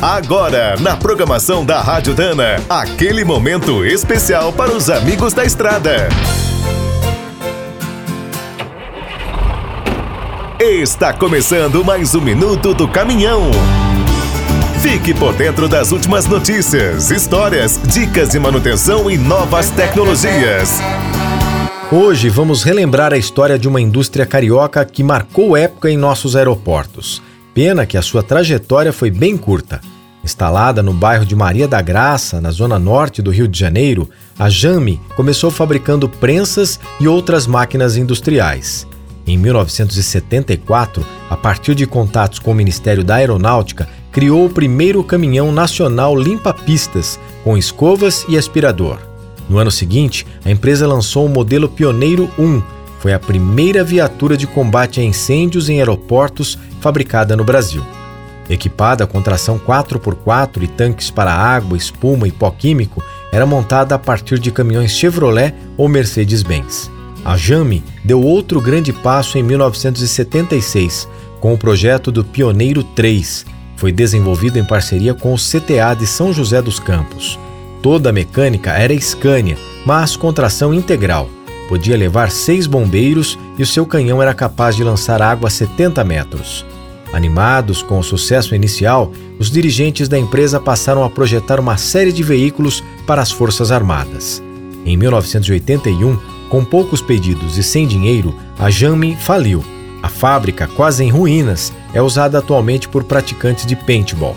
Agora, na programação da Rádio Dana, aquele momento especial para os amigos da estrada. Está começando mais um minuto do caminhão. Fique por dentro das últimas notícias, histórias, dicas de manutenção e novas tecnologias. Hoje vamos relembrar a história de uma indústria carioca que marcou época em nossos aeroportos. Pena que a sua trajetória foi bem curta. Instalada no bairro de Maria da Graça, na zona norte do Rio de Janeiro, a Jame começou fabricando prensas e outras máquinas industriais. Em 1974, a partir de contatos com o Ministério da Aeronáutica, criou o primeiro caminhão nacional limpa-pistas, com escovas e aspirador. No ano seguinte, a empresa lançou o modelo Pioneiro 1, foi a primeira viatura de combate a incêndios em aeroportos fabricada no Brasil. Equipada com tração 4x4 e tanques para água, espuma e pó químico, era montada a partir de caminhões Chevrolet ou Mercedes-Benz. A Jame deu outro grande passo em 1976, com o projeto do Pioneiro 3. Foi desenvolvido em parceria com o CTA de São José dos Campos. Toda a mecânica era Scania, mas com tração integral. Podia levar seis bombeiros e o seu canhão era capaz de lançar água a 70 metros. Animados com o sucesso inicial, os dirigentes da empresa passaram a projetar uma série de veículos para as Forças Armadas. Em 1981, com poucos pedidos e sem dinheiro, a Jame faliu. A fábrica, quase em ruínas, é usada atualmente por praticantes de paintball.